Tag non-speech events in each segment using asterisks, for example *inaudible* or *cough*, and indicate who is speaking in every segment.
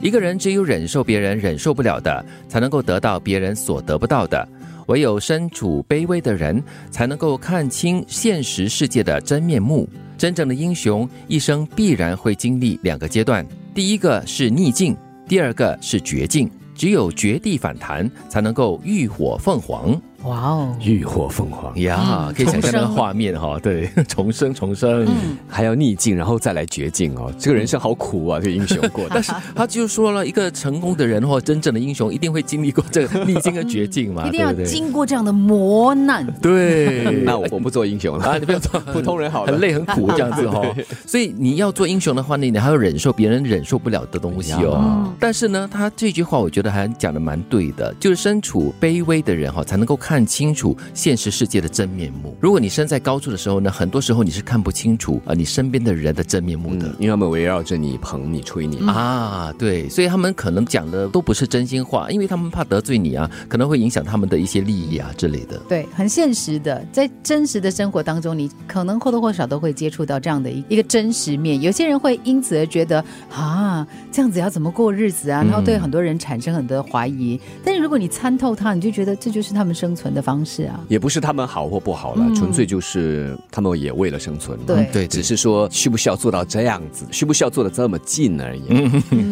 Speaker 1: 一个人只有忍受别人忍受不了的，才能够得到别人所得不到的。唯有身处卑微的人，才能够看清现实世界的真面目。真正的英雄，一生必然会经历两个阶段：第一个是逆境，第二个是绝境。只有绝地反弹，才能够浴火凤凰。
Speaker 2: 哇哦，
Speaker 3: 浴火凤凰。
Speaker 1: 呀，可以想象那个画面哈，对，*laughs* 重生重生，
Speaker 3: 还要逆境，然后再来绝境哦。这个人生好苦啊，*laughs* 这个英雄过。
Speaker 1: 但是他就说了一个成功的人或真正的英雄，一定会经历过这个逆境和绝境嘛，*laughs*
Speaker 2: 一定要经过这样的磨难。
Speaker 1: 对，
Speaker 3: 那我不做英雄了。啊，
Speaker 1: 你不要做。
Speaker 3: 普通人好
Speaker 1: 了，很累很苦这样子哈。所以你要做英雄的话呢，你还要忍受别人忍受不了的东西哦。但是呢，他这句话我觉得还讲的蛮对的，就是身处卑微的人哈，才能够看清楚。现实世界的真面目。如果你身在高处的时候呢，很多时候你是看不清楚啊，你身边的人的真面目的，
Speaker 3: 因为他们围绕着你捧你吹你
Speaker 1: 啊，对，所以他们可能讲的都不是真心话，因为他们怕得罪你啊，可能会影响他们的一些利益啊之类的。
Speaker 2: 对，很现实的，在真实的生活当中，你可能或多或少都会接触到这样的一一个真实面。有些人会因此而觉得啊，这样子要怎么过日子啊？然后对很多人产生很多怀疑。但是如果你参透他，你就觉得这就是他们生存的方式啊。
Speaker 3: 也不是他们好或不好了，纯粹就是他们也为了生存。
Speaker 2: 对
Speaker 1: 对，
Speaker 3: 只是说需不需要做到这样子，需不需要做的这么近而已。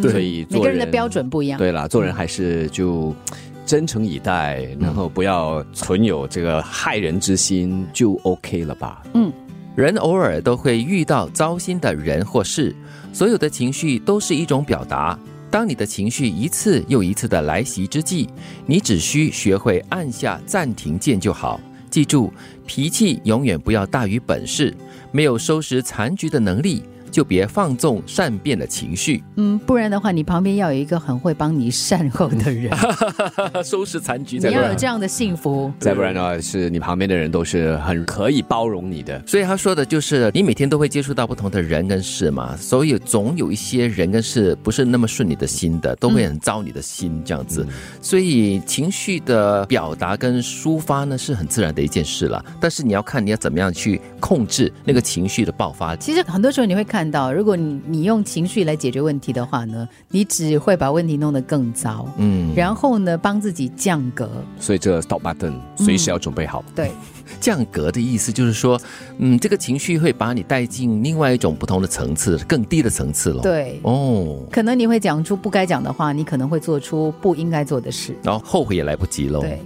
Speaker 3: 所以
Speaker 2: 每个人的标准不一样。
Speaker 3: 对了，做人还是就真诚以待，然后不要存有这个害人之心，就 OK 了吧？
Speaker 1: 嗯，人偶尔都会遇到糟心的人或事，所有的情绪都是一种表达。当你的情绪一次又一次的来袭之际，你只需学会按下暂停键就好。记住，脾气永远不要大于本事，没有收拾残局的能力。就别放纵善变的情绪，
Speaker 2: 嗯，不然的话，你旁边要有一个很会帮你善后的人，*laughs*
Speaker 1: 收拾残局。
Speaker 2: 你要有这样的幸福，
Speaker 3: 再不然的话，是你旁边的人都是很可以包容你的。
Speaker 1: 所以他说的就是，你每天都会接触到不同的人跟事嘛，所以总有一些人跟事不是那么顺你的心的，都会很糟你的心这样子。所以情绪的表达跟抒发呢，是很自然的一件事了。但是你要看你要怎么样去控制那个情绪的爆发。
Speaker 2: 其实很多时候你会看。到，如果你你用情绪来解决问题的话呢，你只会把问题弄得更糟。嗯，然后呢，帮自己降格。
Speaker 3: 所以这 stop button 随时要准备好。
Speaker 2: 对，*laughs*
Speaker 1: 降格的意思就是说，嗯，这个情绪会把你带进另外一种不同的层次，更低的层次了。
Speaker 2: 对，哦，可能你会讲出不该讲的话，你可能会做出不应该做的事，
Speaker 1: 然后后悔也来不及喽。
Speaker 2: 对，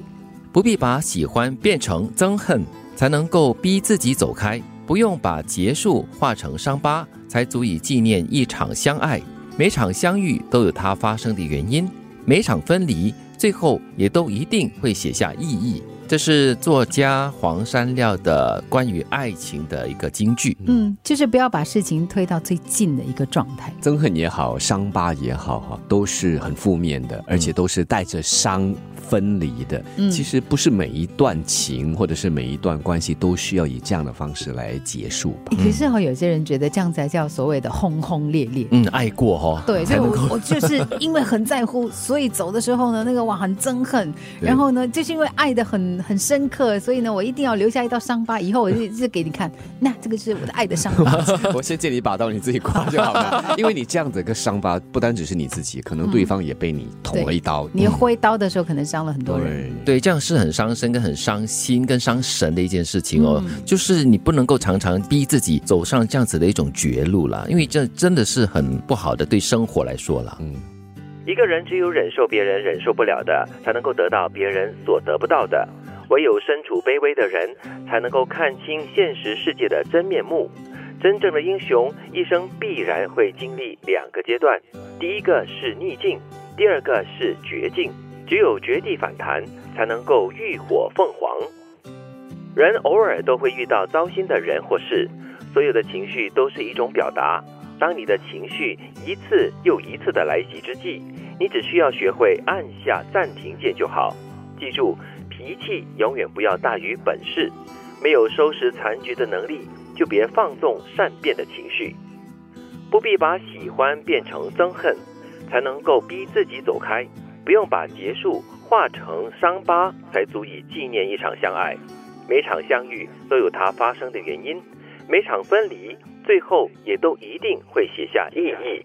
Speaker 1: 不必把喜欢变成憎恨，才能够逼自己走开。不用把结束化成伤疤，才足以纪念一场相爱。每场相遇都有它发生的原因，每场分离最后也都一定会写下意义。这是作家黄山料的关于爱情的一个金句。
Speaker 2: 嗯，就是不要把事情推到最近的一个状态。
Speaker 3: 憎恨也好，伤疤也好，哈，都是很负面的，而且都是带着伤。分离的，嗯其实不是每一段情或者是每一段关系都需要以这样的方式来结束吧？
Speaker 2: 可是哈，有些人觉得这样才叫所谓的轰轰烈烈。
Speaker 1: 嗯，爱过哈。
Speaker 2: 对，所以我 *laughs* 我就是因为很在乎，所以走的时候呢，那个哇很憎恨，*laughs* 然后呢，就是因为爱的很很深刻，所以呢，我一定要留下一道伤疤，以后我就就给你看，那这个是我的爱的伤疤。*laughs*
Speaker 3: 我先借你一把刀，你自己刮就好了。因为你这样子一个伤疤，不单只是你自己，可能对方也被你捅了一刀。
Speaker 2: 你挥刀的时候，可能伤。伤了很多人，
Speaker 1: 对，这样是很伤身、跟很伤心、跟伤神的一件事情哦。就是你不能够常常逼自己走上这样子的一种绝路了，因为这真的是很不好的，对生活来说了。嗯，一个人只有忍受别人忍受不了的，才能够得到别人所得不到的。唯有身处卑微的人，才能够看清现实世界的真面目。真正的英雄，一生必然会经历两个阶段，第一个是逆境，第二个是绝境。只有绝地反弹，才能够浴火凤凰。人偶尔都会遇到糟心的人或事，所有的情绪都是一种表达。当你的情绪一次又一次的来袭之际，你只需要学会按下暂停键就好。记住，脾气永远不要大于本事。没有收拾残局的能力，就别放纵善变的情绪。不必把喜欢变成憎恨，才能够逼自己走开。不用把结束化成伤疤，才足以纪念一场相爱。每场相遇都有它发生的原因，每场分离最后也都一定会写下意义。